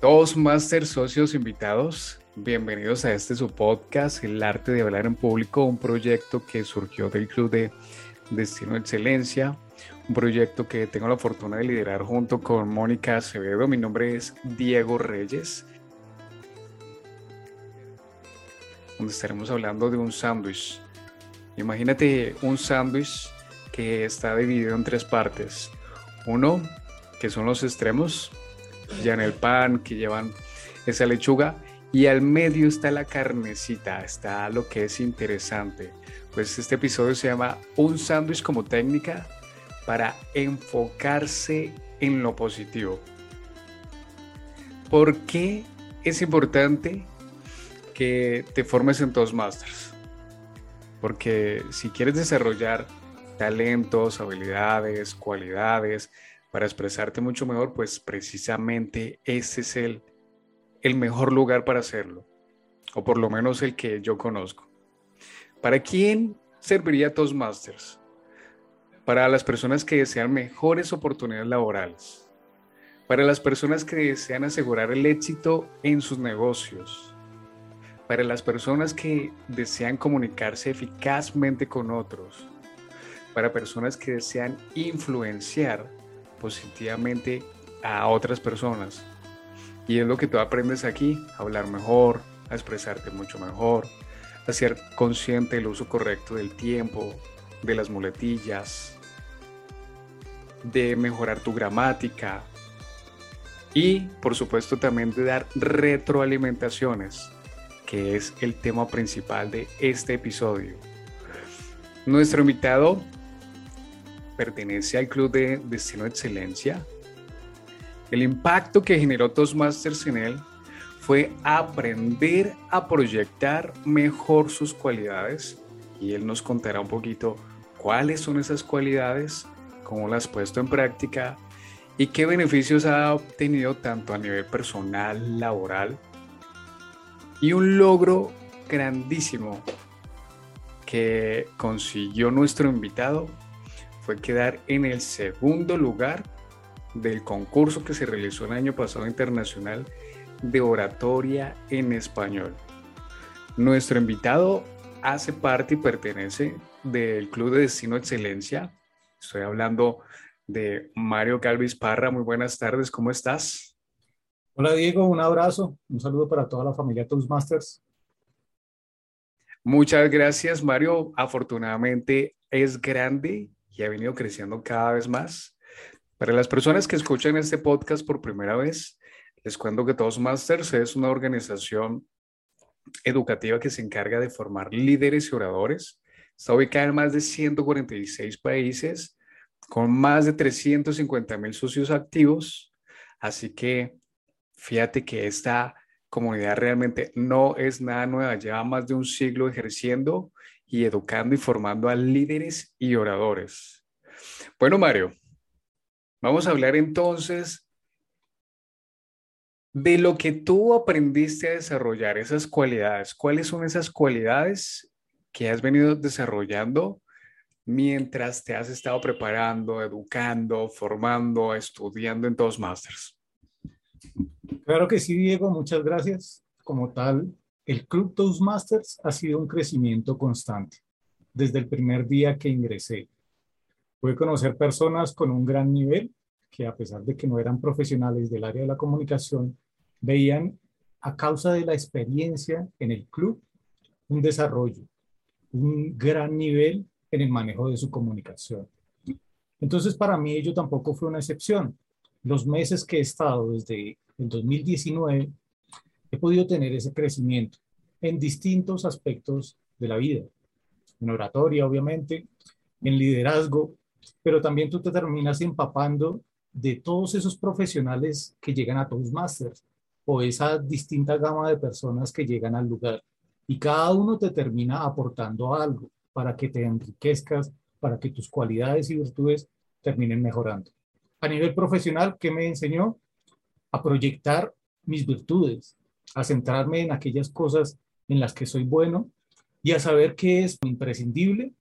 Toastmasters socios invitados, bienvenidos a este su podcast, El arte de hablar en público, un proyecto que surgió del Club de Destino Excelencia, un proyecto que tengo la fortuna de liderar junto con Mónica Acevedo. Mi nombre es Diego Reyes, donde estaremos hablando de un sándwich. Imagínate un sándwich que está dividido en tres partes. Uno, que son los extremos, ya en el pan, que llevan esa lechuga, y al medio está la carnecita, está lo que es interesante. Pues este episodio se llama Un sándwich como técnica para enfocarse en lo positivo. ¿Por qué es importante que te formes en Toastmasters? Porque si quieres desarrollar talentos, habilidades, cualidades, para expresarte mucho mejor, pues precisamente ese es el, el mejor lugar para hacerlo, o por lo menos el que yo conozco. ¿Para quién serviría Toastmasters? Para las personas que desean mejores oportunidades laborales, para las personas que desean asegurar el éxito en sus negocios, para las personas que desean comunicarse eficazmente con otros, para personas que desean influenciar positivamente a otras personas. Y es lo que tú aprendes aquí, a hablar mejor, a expresarte mucho mejor, a ser consciente del uso correcto del tiempo, de las muletillas, de mejorar tu gramática y por supuesto también de dar retroalimentaciones, que es el tema principal de este episodio. Nuestro invitado pertenece al Club de Destino Excelencia. El impacto que generó Toastmasters en él fue aprender a proyectar mejor sus cualidades y él nos contará un poquito cuáles son esas cualidades, cómo las ha puesto en práctica y qué beneficios ha obtenido tanto a nivel personal, laboral y un logro grandísimo que consiguió nuestro invitado fue quedar en el segundo lugar del concurso que se realizó el año pasado internacional de oratoria en español. Nuestro invitado hace parte y pertenece del Club de Destino Excelencia. Estoy hablando de Mario Calvis Parra. Muy buenas tardes, ¿cómo estás? Hola Diego, un abrazo, un saludo para toda la familia Toastmasters. Muchas gracias, Mario. Afortunadamente es grande y ha venido creciendo cada vez más. Para las personas que escuchan este podcast por primera vez, les cuento que Toastmasters es una organización educativa que se encarga de formar líderes y oradores. Está ubicada en más de 146 países, con más de 350 mil socios activos. Así que fíjate que esta comunidad realmente no es nada nueva, lleva más de un siglo ejerciendo y educando y formando a líderes y oradores. Bueno, Mario, vamos a hablar entonces de lo que tú aprendiste a desarrollar, esas cualidades. ¿Cuáles son esas cualidades que has venido desarrollando mientras te has estado preparando, educando, formando, estudiando en Toastmasters? Claro que sí, Diego, muchas gracias. Como tal, el Club Toastmasters ha sido un crecimiento constante desde el primer día que ingresé. Pude conocer personas con un gran nivel que a pesar de que no eran profesionales del área de la comunicación, veían a causa de la experiencia en el club un desarrollo, un gran nivel en el manejo de su comunicación. Entonces, para mí ello tampoco fue una excepción. Los meses que he estado desde el 2019 he podido tener ese crecimiento en distintos aspectos de la vida, en oratoria, obviamente, en liderazgo, pero también tú te terminas empapando de todos esos profesionales que llegan a Toastmasters o esa distinta gama de personas que llegan al lugar. Y cada uno te termina aportando algo para que te enriquezcas, para que tus cualidades y virtudes terminen mejorando. A nivel profesional, ¿qué me enseñó? A proyectar mis virtudes, a centrarme en aquellas cosas en las que soy bueno y a saber qué es imprescindible,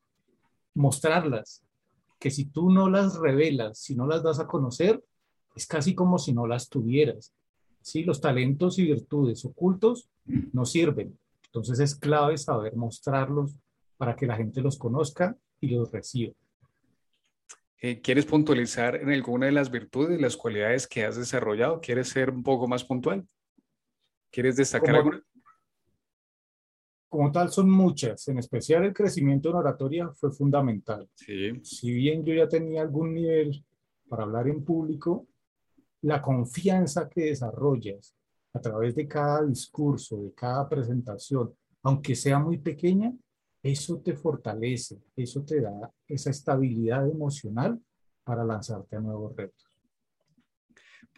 mostrarlas, que si tú no las revelas, si no las das a conocer, es casi como si no las tuvieras. ¿sí? Los talentos y virtudes ocultos no sirven. Entonces es clave saber mostrarlos para que la gente los conozca y los reciba. Eh, ¿Quieres puntualizar en alguna de las virtudes, las cualidades que has desarrollado? ¿Quieres ser un poco más puntual? ¿Quieres destacar alguna? Como tal, son muchas. En especial el crecimiento en oratoria fue fundamental. Sí. Si bien yo ya tenía algún nivel para hablar en público, la confianza que desarrollas a través de cada discurso, de cada presentación, aunque sea muy pequeña, eso te fortalece, eso te da esa estabilidad emocional para lanzarte a nuevos retos.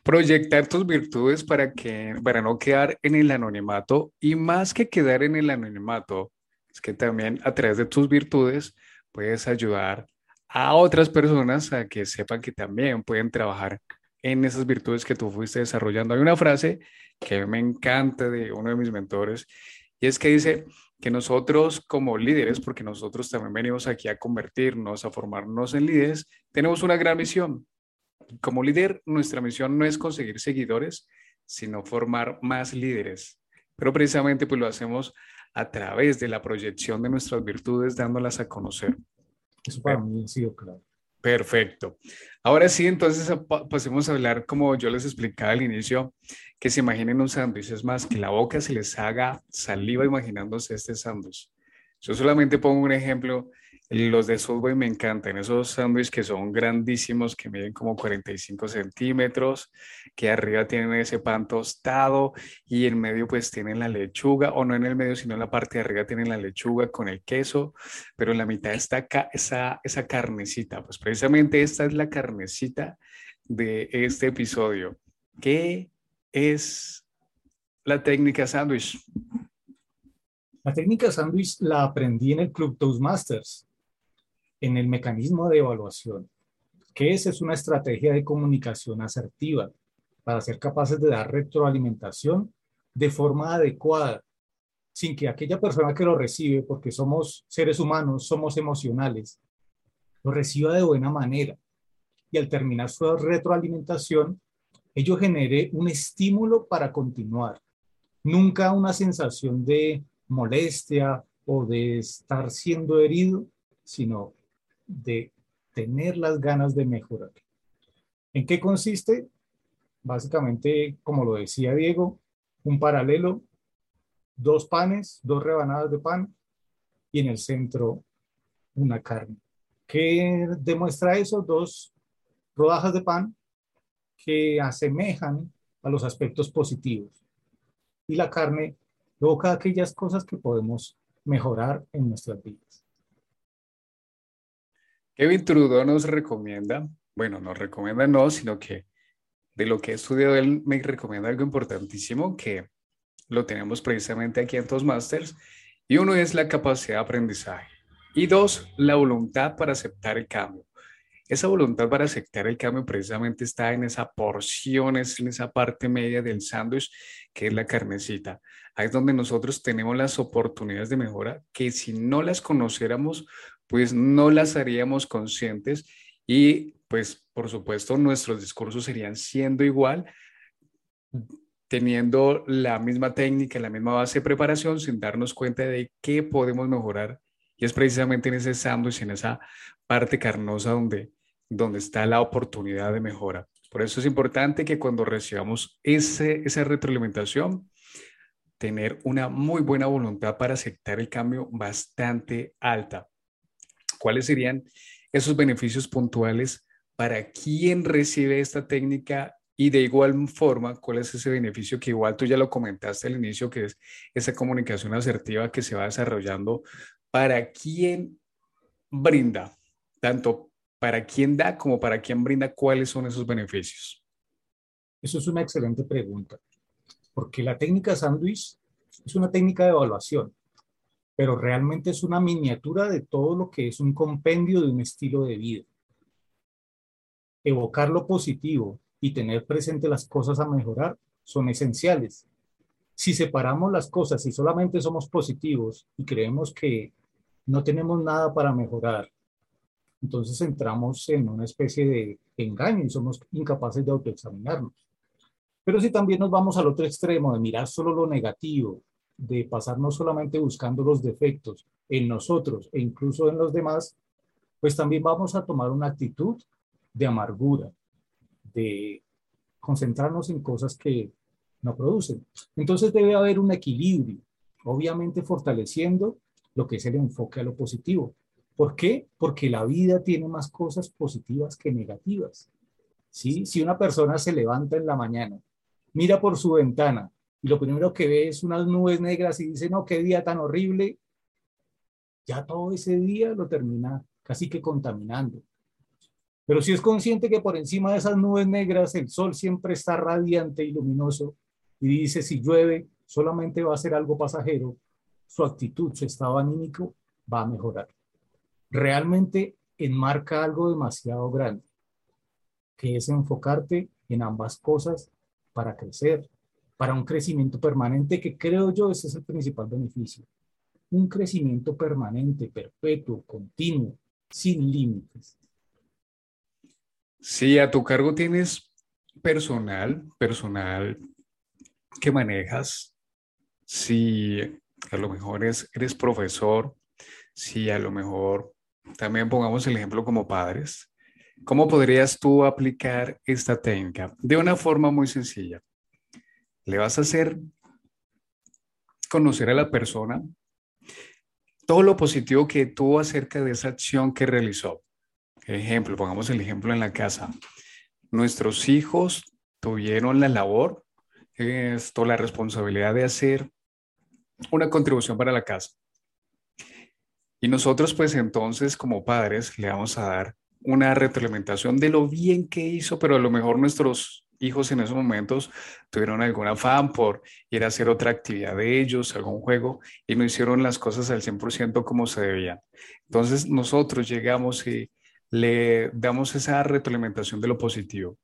Proyectar tus virtudes para, que, para no quedar en el anonimato y más que quedar en el anonimato, es que también a través de tus virtudes puedes ayudar a otras personas a que sepan que también pueden trabajar en esas virtudes que tú fuiste desarrollando. Hay una frase que me encanta de uno de mis mentores y es que dice, que nosotros como líderes, porque nosotros también venimos aquí a convertirnos, a formarnos en líderes, tenemos una gran misión. Como líder, nuestra misión no es conseguir seguidores, sino formar más líderes. Pero precisamente pues lo hacemos a través de la proyección de nuestras virtudes, dándolas a conocer. Eso para mí ha sido claro. Perfecto. Ahora sí, entonces pasemos a hablar, como yo les explicaba al inicio, que se imaginen un sándwich, es más, que la boca se les haga saliva imaginándose este sándwich. Yo solamente pongo un ejemplo los de Subway me encantan, esos sándwiches que son grandísimos, que miden como 45 centímetros, que arriba tienen ese pan tostado y en medio pues tienen la lechuga, o no en el medio, sino en la parte de arriba tienen la lechuga con el queso, pero en la mitad está esa, esa carnecita. Pues precisamente esta es la carnecita de este episodio. ¿Qué es la técnica sándwich? La técnica sándwich la aprendí en el Club Toastmasters en el mecanismo de evaluación, que es? Es una estrategia de comunicación asertiva para ser capaces de dar retroalimentación de forma adecuada, sin que aquella persona que lo recibe, porque somos seres humanos, somos emocionales, lo reciba de buena manera. Y al terminar su retroalimentación, ello genere un estímulo para continuar. Nunca una sensación de molestia o de estar siendo herido, sino de tener las ganas de mejorar. ¿En qué consiste? Básicamente, como lo decía Diego, un paralelo, dos panes, dos rebanadas de pan y en el centro una carne. ¿Qué demuestra eso? Dos rodajas de pan que asemejan a los aspectos positivos. Y la carne evoca aquellas cosas que podemos mejorar en nuestras vidas. Kevin Trudeau nos recomienda, bueno, nos recomienda no, sino que de lo que he estudiado él me recomienda algo importantísimo que lo tenemos precisamente aquí en Toastmasters y uno es la capacidad de aprendizaje y dos, la voluntad para aceptar el cambio. Esa voluntad para aceptar el cambio precisamente está en esa porción, es en esa parte media del sándwich que es la carnecita. Ahí es donde nosotros tenemos las oportunidades de mejora que si no las conociéramos pues no las haríamos conscientes y pues por supuesto nuestros discursos serían siendo igual, teniendo la misma técnica, la misma base de preparación sin darnos cuenta de qué podemos mejorar. Y es precisamente en ese sándwich, en esa parte carnosa donde, donde está la oportunidad de mejora. Por eso es importante que cuando recibamos ese, esa retroalimentación, tener una muy buena voluntad para aceptar el cambio bastante alta. ¿Cuáles serían esos beneficios puntuales para quien recibe esta técnica? Y de igual forma, ¿cuál es ese beneficio que igual tú ya lo comentaste al inicio, que es esa comunicación asertiva que se va desarrollando para quien brinda, tanto para quien da como para quien brinda, cuáles son esos beneficios? Eso es una excelente pregunta, porque la técnica sándwich es una técnica de evaluación pero realmente es una miniatura de todo lo que es un compendio de un estilo de vida. Evocar lo positivo y tener presente las cosas a mejorar son esenciales. Si separamos las cosas y solamente somos positivos y creemos que no tenemos nada para mejorar, entonces entramos en una especie de engaño y somos incapaces de autoexaminarnos. Pero si también nos vamos al otro extremo de mirar solo lo negativo, de pasar no solamente buscando los defectos en nosotros e incluso en los demás, pues también vamos a tomar una actitud de amargura, de concentrarnos en cosas que no producen. Entonces debe haber un equilibrio, obviamente fortaleciendo lo que es el enfoque a lo positivo. ¿Por qué? Porque la vida tiene más cosas positivas que negativas. ¿sí? Si una persona se levanta en la mañana, mira por su ventana y lo primero que ve es unas nubes negras y dice, no, qué día tan horrible, ya todo ese día lo termina casi que contaminando. Pero si es consciente que por encima de esas nubes negras el sol siempre está radiante y luminoso y dice si llueve solamente va a ser algo pasajero, su actitud, su estado anímico va a mejorar. Realmente enmarca algo demasiado grande, que es enfocarte en ambas cosas para crecer, para un crecimiento permanente, que creo yo ese es el principal beneficio. Un crecimiento permanente, perpetuo, continuo, sin límites. Sí, a tu cargo tienes personal, personal que manejas. Si a lo mejor eres, eres profesor, si a lo mejor también pongamos el ejemplo como padres, ¿cómo podrías tú aplicar esta técnica? De una forma muy sencilla. Le vas a hacer conocer a la persona todo lo positivo que tuvo acerca de esa acción que realizó. Ejemplo, pongamos el ejemplo en la casa. Nuestros hijos tuvieron la labor, esto, la responsabilidad de hacer una contribución para la casa. Y nosotros, pues entonces, como padres, le vamos a dar una retroalimentación de lo bien que hizo, pero a lo mejor nuestros hijos en esos momentos tuvieron algún afán por ir a hacer otra actividad de ellos, algún juego, y no hicieron las cosas al 100% como se debían. Entonces nosotros llegamos y le damos esa retroalimentación de lo positivo.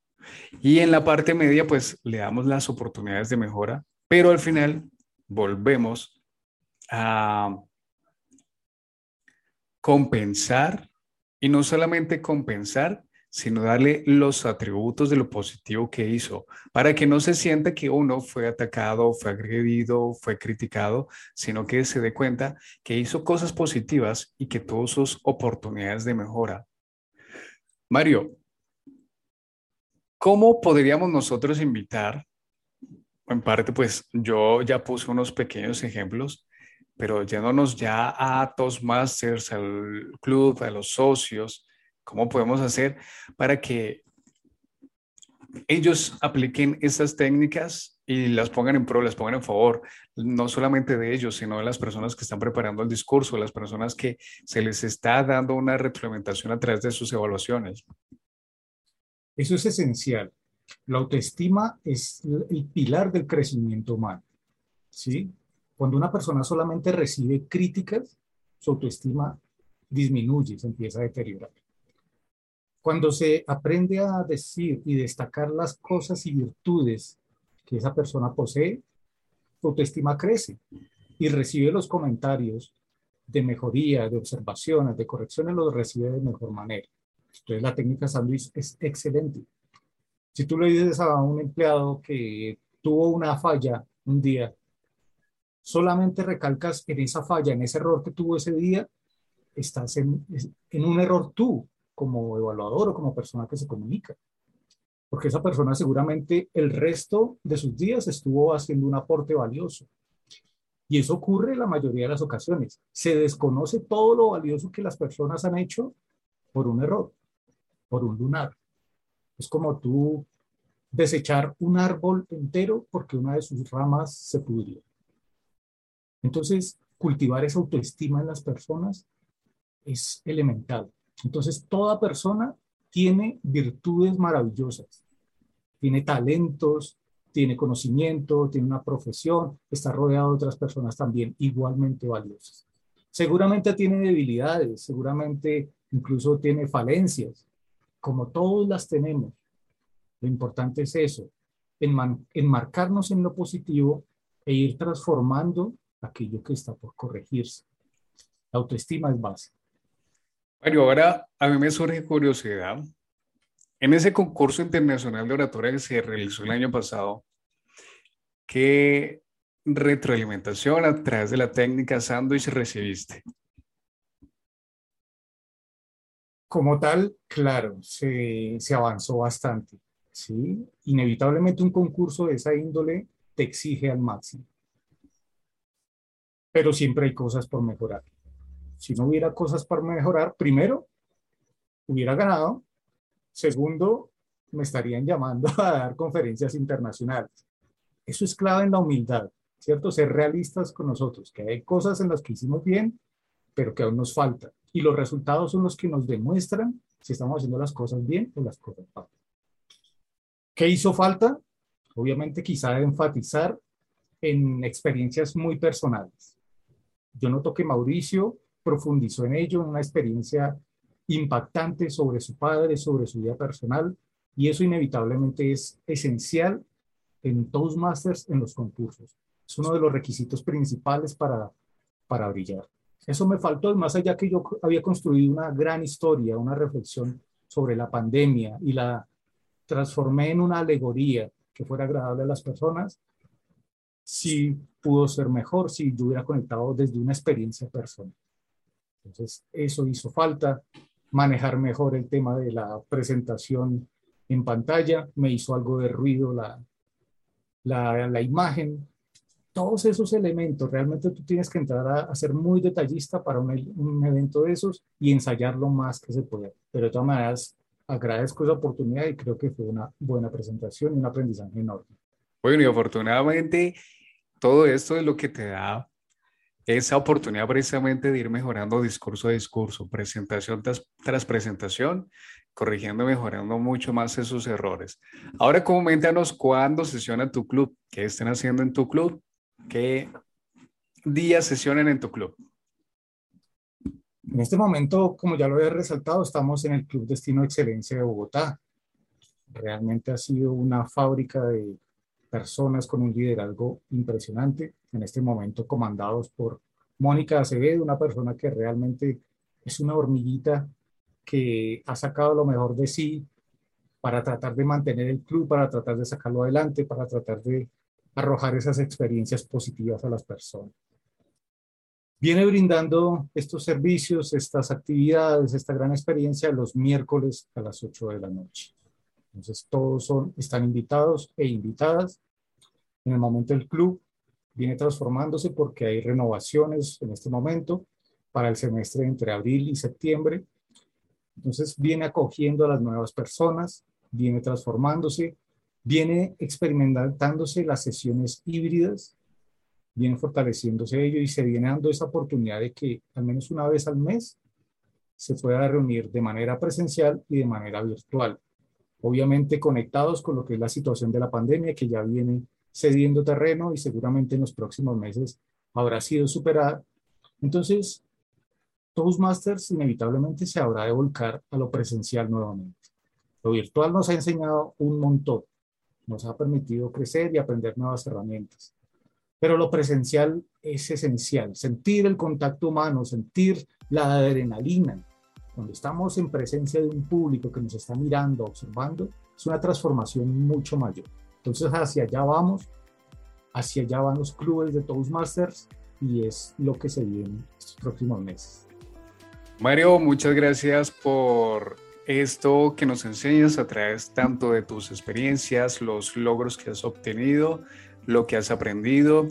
Y en la parte media, pues le damos las oportunidades de mejora, pero al final volvemos a compensar y no solamente compensar, sino darle los atributos de lo positivo que hizo, para que no se sienta que uno fue atacado, fue agredido, fue criticado, sino que se dé cuenta que hizo cosas positivas y que tuvo sus oportunidades de mejora. Mario, ¿cómo podríamos nosotros invitar? En parte, pues yo ya puse unos pequeños ejemplos, pero yéndonos ya a Toastmasters, al club, a los socios, ¿Cómo podemos hacer para que ellos apliquen estas técnicas y las pongan en pro, las pongan en favor, no solamente de ellos, sino de las personas que están preparando el discurso, las personas que se les está dando una retroalimentación a través de sus evaluaciones. Eso es esencial. La autoestima es el pilar del crecimiento humano. ¿sí? Cuando una persona solamente recibe críticas, su autoestima disminuye, se empieza a deteriorar. Cuando se aprende a decir y destacar las cosas y virtudes que esa persona posee, su autoestima crece y recibe los comentarios de mejoría, de observaciones, de correcciones, los recibe de mejor manera. Entonces la técnica sándwich es excelente. Si tú le dices a un empleado que tuvo una falla un día, solamente recalcas en esa falla, en ese error que tuvo ese día, estás en, en un error tú, como evaluador o como persona que se comunica. Porque esa persona seguramente el resto de sus días estuvo haciendo un aporte valioso. Y eso ocurre la mayoría de las ocasiones. Se desconoce todo lo valioso que las personas han hecho por un error, por un lunar. Es como tú desechar un árbol entero porque una de sus ramas se pudrió. Entonces, cultivar esa autoestima en las personas es elemental. Entonces, toda persona tiene virtudes maravillosas, tiene talentos, tiene conocimiento, tiene una profesión, está rodeado de otras personas también igualmente valiosas. Seguramente tiene debilidades, seguramente incluso tiene falencias, como todos las tenemos. Lo importante es eso, enmarcarnos en lo positivo e ir transformando aquello que está por corregirse. La autoestima es básica. Mario, ahora a mí me surge curiosidad. En ese concurso internacional de oratoria que se realizó el año pasado, ¿qué retroalimentación a través de la técnica sándwich recibiste? Como tal, claro, se, se avanzó bastante. ¿sí? Inevitablemente un concurso de esa índole te exige al máximo. Pero siempre hay cosas por mejorar. Si no hubiera cosas por mejorar, primero, hubiera ganado. Segundo, me estarían llamando a dar conferencias internacionales. Eso es clave en la humildad, ¿cierto? Ser realistas con nosotros, que hay cosas en las que hicimos bien, pero que aún nos falta. Y los resultados son los que nos demuestran si estamos haciendo las cosas bien o las cosas mal. ¿Qué hizo falta? Obviamente quizá enfatizar en experiencias muy personales. Yo noto que Mauricio profundizó en ello, una experiencia impactante sobre su padre, sobre su vida personal, y eso inevitablemente es esencial en Toastmasters, en los concursos. Es uno de los requisitos principales para, para brillar. Eso me faltó, más allá que yo había construido una gran historia, una reflexión sobre la pandemia y la transformé en una alegoría que fuera agradable a las personas, sí pudo ser mejor si yo hubiera conectado desde una experiencia personal. Entonces, eso hizo falta, manejar mejor el tema de la presentación en pantalla, me hizo algo de ruido la, la, imagen, todos esos elementos, realmente tú tienes que entrar a, ser muy detallista para un, un, evento de esos y ensayar lo más que se pueda. Pero de todas maneras, agradezco esa oportunidad y creo que fue una buena presentación y un aprendizaje enorme. Bueno, y afortunadamente todo esto es lo que te da esa oportunidad precisamente de ir mejorando discurso a discurso, presentación tras, presentación, corrigiendo, mejorando mucho más esos errores. Ahora coméntanos cuándo sesiona tu club, qué estén haciendo en tu club, qué días sesionan en tu club. En este momento, como ya lo he resaltado, estamos en el Club Destino Excelencia de Bogotá. Realmente ha sido una fábrica de personas con un liderazgo impresionante, en este momento comandados por Mónica Acevedo, una persona que realmente es una hormiguita que ha sacado lo mejor de sí para tratar de mantener el club, para tratar de sacarlo adelante, para tratar de arrojar esas experiencias positivas a las personas viene brindando estos servicios, estas actividades, esta gran experiencia los miércoles a las 8 de la noche. Entonces todos son, están invitados e invitadas. En el momento el club viene transformándose porque hay renovaciones en este momento para el semestre entre abril y septiembre. Entonces viene acogiendo a las nuevas personas, viene transformándose, viene experimentándose las sesiones híbridas viene fortaleciéndose ello y se viene dando esa oportunidad de que al menos una vez al mes se pueda reunir de manera presencial y de manera virtual. Obviamente conectados con lo que es la situación de la pandemia que ya viene cediendo terreno y seguramente en los próximos meses habrá sido superada. Entonces, Toastmasters inevitablemente se habrá de volcar a lo presencial nuevamente. Lo virtual nos ha enseñado un montón, nos ha permitido crecer y aprender nuevas herramientas. Pero lo presencial es esencial, sentir el contacto humano, sentir la adrenalina. Cuando estamos en presencia de un público que nos está mirando, observando, es una transformación mucho mayor. Entonces hacia allá vamos, hacia allá van los clubes de Toastmasters y es lo que se viene estos próximos meses. Mario, muchas gracias por esto que nos enseñas a través tanto de tus experiencias, los logros que has obtenido, lo que has aprendido,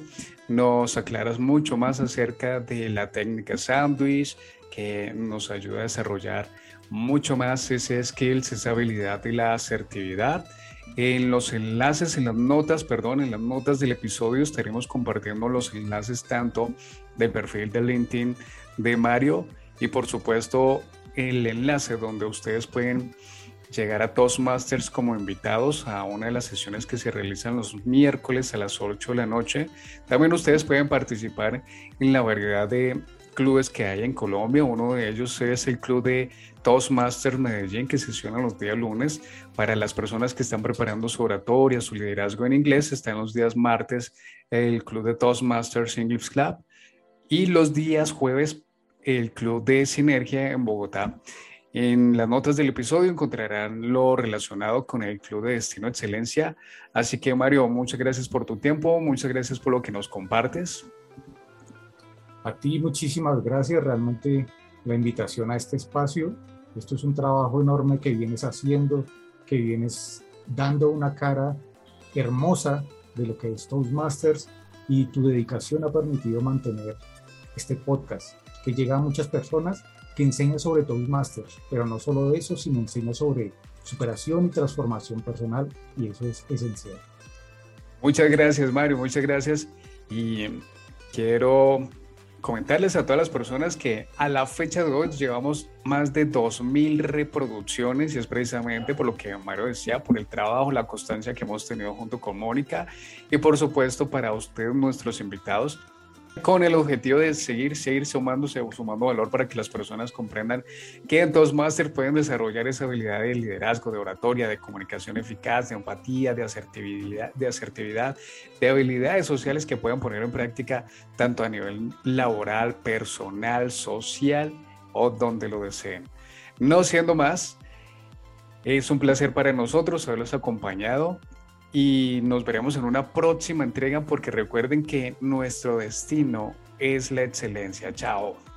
nos aclaras mucho más acerca de la técnica sandwich que nos ayuda a desarrollar mucho más ese skills, esa habilidad y la asertividad. En los enlaces, en las notas, perdón, en las notas del episodio estaremos compartiendo los enlaces tanto del perfil de LinkedIn de Mario y por supuesto el enlace donde ustedes pueden llegar a Toastmasters como invitados a una de las sesiones que se realizan los miércoles a las 8 de la noche. También ustedes pueden participar en la variedad de clubes que hay en Colombia. Uno de ellos es el club de Toastmasters Medellín que sesiona los días lunes. Para las personas que están preparando su oratoria, su liderazgo en inglés, está en los días martes el club de Toastmasters English Club y los días jueves el club de Sinergia en Bogotá. En las notas del episodio encontrarán lo relacionado con el Club de Destino Excelencia. Así que Mario, muchas gracias por tu tiempo, muchas gracias por lo que nos compartes. A ti muchísimas gracias, realmente la invitación a este espacio. Esto es un trabajo enorme que vienes haciendo, que vienes dando una cara hermosa de lo que es Toastmasters y tu dedicación ha permitido mantener este podcast que llega a muchas personas que enseña sobre Toastmasters, pero no solo eso, sino enseña sobre superación y transformación personal y eso es esencial. Muchas gracias Mario, muchas gracias y quiero comentarles a todas las personas que a la fecha de hoy llevamos más de 2.000 reproducciones y es precisamente por lo que Mario decía, por el trabajo, la constancia que hemos tenido junto con Mónica y por supuesto para ustedes, nuestros invitados, con el objetivo de seguir, seguir sumándose o sumando valor para que las personas comprendan que en Toastmasters pueden desarrollar esa habilidad de liderazgo, de oratoria, de comunicación eficaz, de empatía, de asertividad, de asertividad, de habilidades sociales que puedan poner en práctica tanto a nivel laboral, personal, social o donde lo deseen. No siendo más, es un placer para nosotros haberlos acompañado y nos veremos en una próxima entrega porque recuerden que nuestro destino es la excelencia. Chao.